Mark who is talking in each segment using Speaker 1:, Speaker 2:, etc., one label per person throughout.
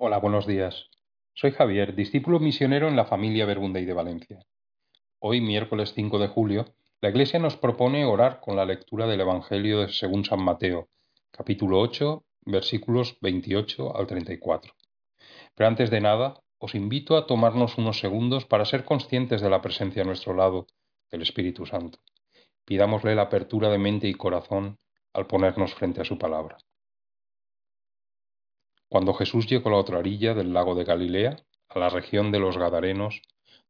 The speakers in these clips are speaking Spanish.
Speaker 1: Hola, buenos días. Soy Javier, discípulo misionero en la familia y de Valencia. Hoy, miércoles 5 de julio, la Iglesia nos propone orar con la lectura del Evangelio según San Mateo, capítulo 8, versículos 28 al 34. Pero antes de nada, os invito a tomarnos unos segundos para ser conscientes de la presencia a nuestro lado del Espíritu Santo. Pidámosle la apertura de mente y corazón al ponernos frente a su palabra. Cuando Jesús llegó a la otra orilla del lago de Galilea, a la región de los Gadarenos,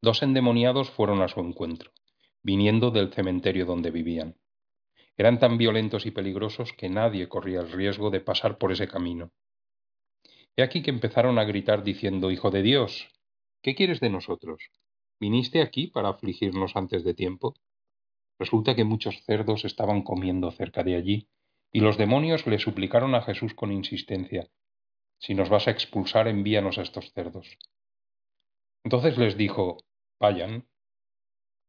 Speaker 1: dos endemoniados fueron a su encuentro, viniendo del cementerio donde vivían. Eran tan violentos y peligrosos que nadie corría el riesgo de pasar por ese camino. He aquí que empezaron a gritar diciendo, Hijo de Dios, ¿qué quieres de nosotros? ¿Viniste aquí para afligirnos antes de tiempo? Resulta que muchos cerdos estaban comiendo cerca de allí, y los demonios le suplicaron a Jesús con insistencia, Si nos vas a expulsar, envíanos a estos cerdos. Entonces les dijo, Vayan.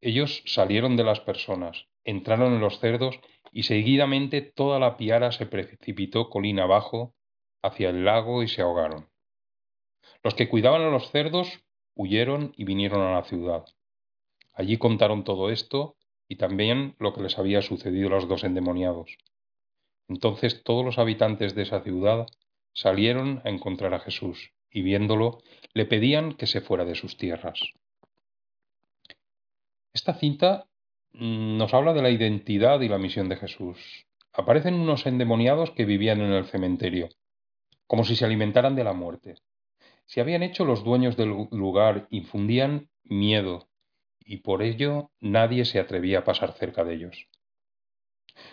Speaker 1: Ellos salieron de las personas, entraron en los cerdos, y seguidamente toda la piara se precipitó colina abajo hacia el lago y se ahogaron. Los que cuidaban a los cerdos huyeron y vinieron a la ciudad. Allí contaron todo esto y también lo que les había sucedido a los dos endemoniados. Entonces todos los habitantes de esa ciudad salieron a encontrar a Jesús y viéndolo le pedían que se fuera de sus tierras. Esta cinta mm, nos habla de la identidad y la misión de Jesús. Aparecen unos endemoniados que vivían en el cementerio, como si se alimentaran de la muerte. Se habían hecho los dueños del lugar, infundían miedo, y por ello nadie se atrevía a pasar cerca de ellos.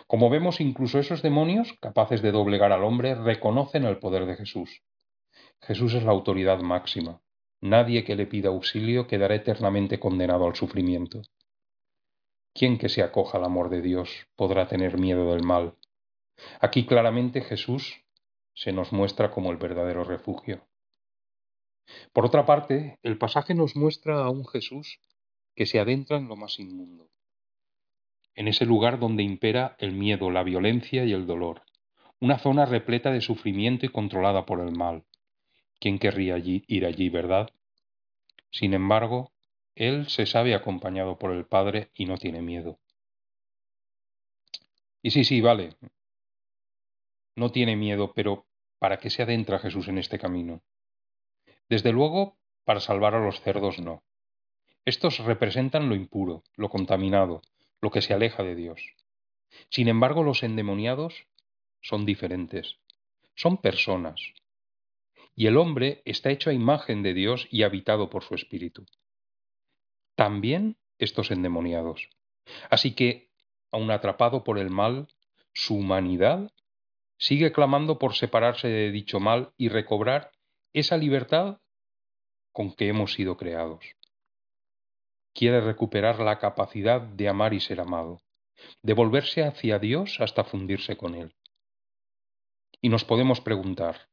Speaker 1: Como vemos, incluso esos demonios, capaces de doblegar al hombre, reconocen el poder de Jesús. Jesús es la autoridad máxima. Nadie que le pida auxilio quedará eternamente condenado al sufrimiento. ¿Quién que se acoja al amor de Dios podrá tener miedo del mal? Aquí claramente Jesús se nos muestra como el verdadero refugio. Por otra parte, el pasaje nos muestra a un Jesús que se adentra en lo más inmundo, en ese lugar donde impera el miedo, la violencia y el dolor, una zona repleta de sufrimiento y controlada por el mal. ¿Quién querría allí, ir allí, verdad? Sin embargo, él se sabe acompañado por el Padre y no tiene miedo. Y sí, sí, vale. No tiene miedo, pero ¿para qué se adentra Jesús en este camino? Desde luego, para salvar a los cerdos no. Estos representan lo impuro, lo contaminado, lo que se aleja de Dios. Sin embargo, los endemoniados son diferentes. Son personas. Y el hombre está hecho a imagen de Dios y habitado por su espíritu. También estos endemoniados. Así que, aun atrapado por el mal, su humanidad sigue clamando por separarse de dicho mal y recobrar esa libertad con que hemos sido creados quiere recuperar la capacidad de amar y ser amado, de volverse hacia Dios hasta fundirse con Él. Y nos podemos preguntar,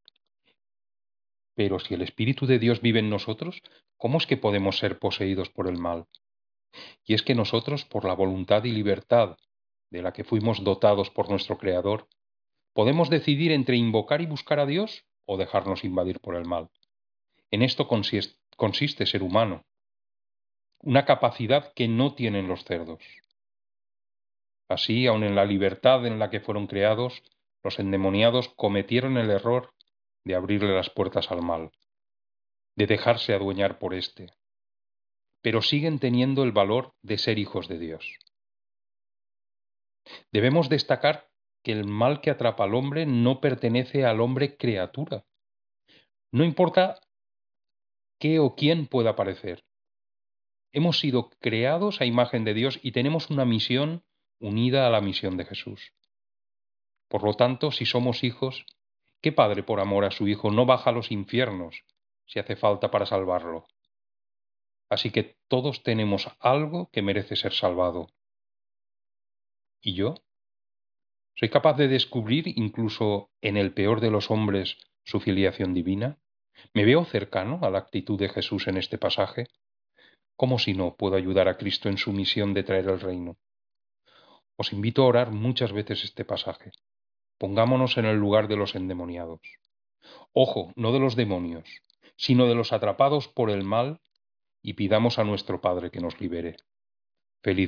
Speaker 1: pero si el Espíritu de Dios vive en nosotros, ¿cómo es que podemos ser poseídos por el mal? Y es que nosotros, por la voluntad y libertad de la que fuimos dotados por nuestro Creador, podemos decidir entre invocar y buscar a Dios o dejarnos invadir por el mal. En esto consiste ser humano, una capacidad que no tienen los cerdos. Así, aun en la libertad en la que fueron creados, los endemoniados cometieron el error de abrirle las puertas al mal, de dejarse adueñar por éste, pero siguen teniendo el valor de ser hijos de Dios. Debemos destacar que el mal que atrapa al hombre no pertenece al hombre criatura. No importa qué o quién pueda parecer. Hemos sido creados a imagen de Dios y tenemos una misión unida a la misión de Jesús. Por lo tanto, si somos hijos, ¿qué padre por amor a su hijo no baja a los infiernos si hace falta para salvarlo? Así que todos tenemos algo que merece ser salvado. ¿Y yo? ¿Soy capaz de descubrir incluso en el peor de los hombres su filiación divina? ¿Me veo cercano a la actitud de Jesús en este pasaje? ¿Cómo si no puedo ayudar a Cristo en su misión de traer el reino? Os invito a orar muchas veces este pasaje. Pongámonos en el lugar de los endemoniados. Ojo, no de los demonios, sino de los atrapados por el mal, y pidamos a nuestro Padre que nos libere. Feliz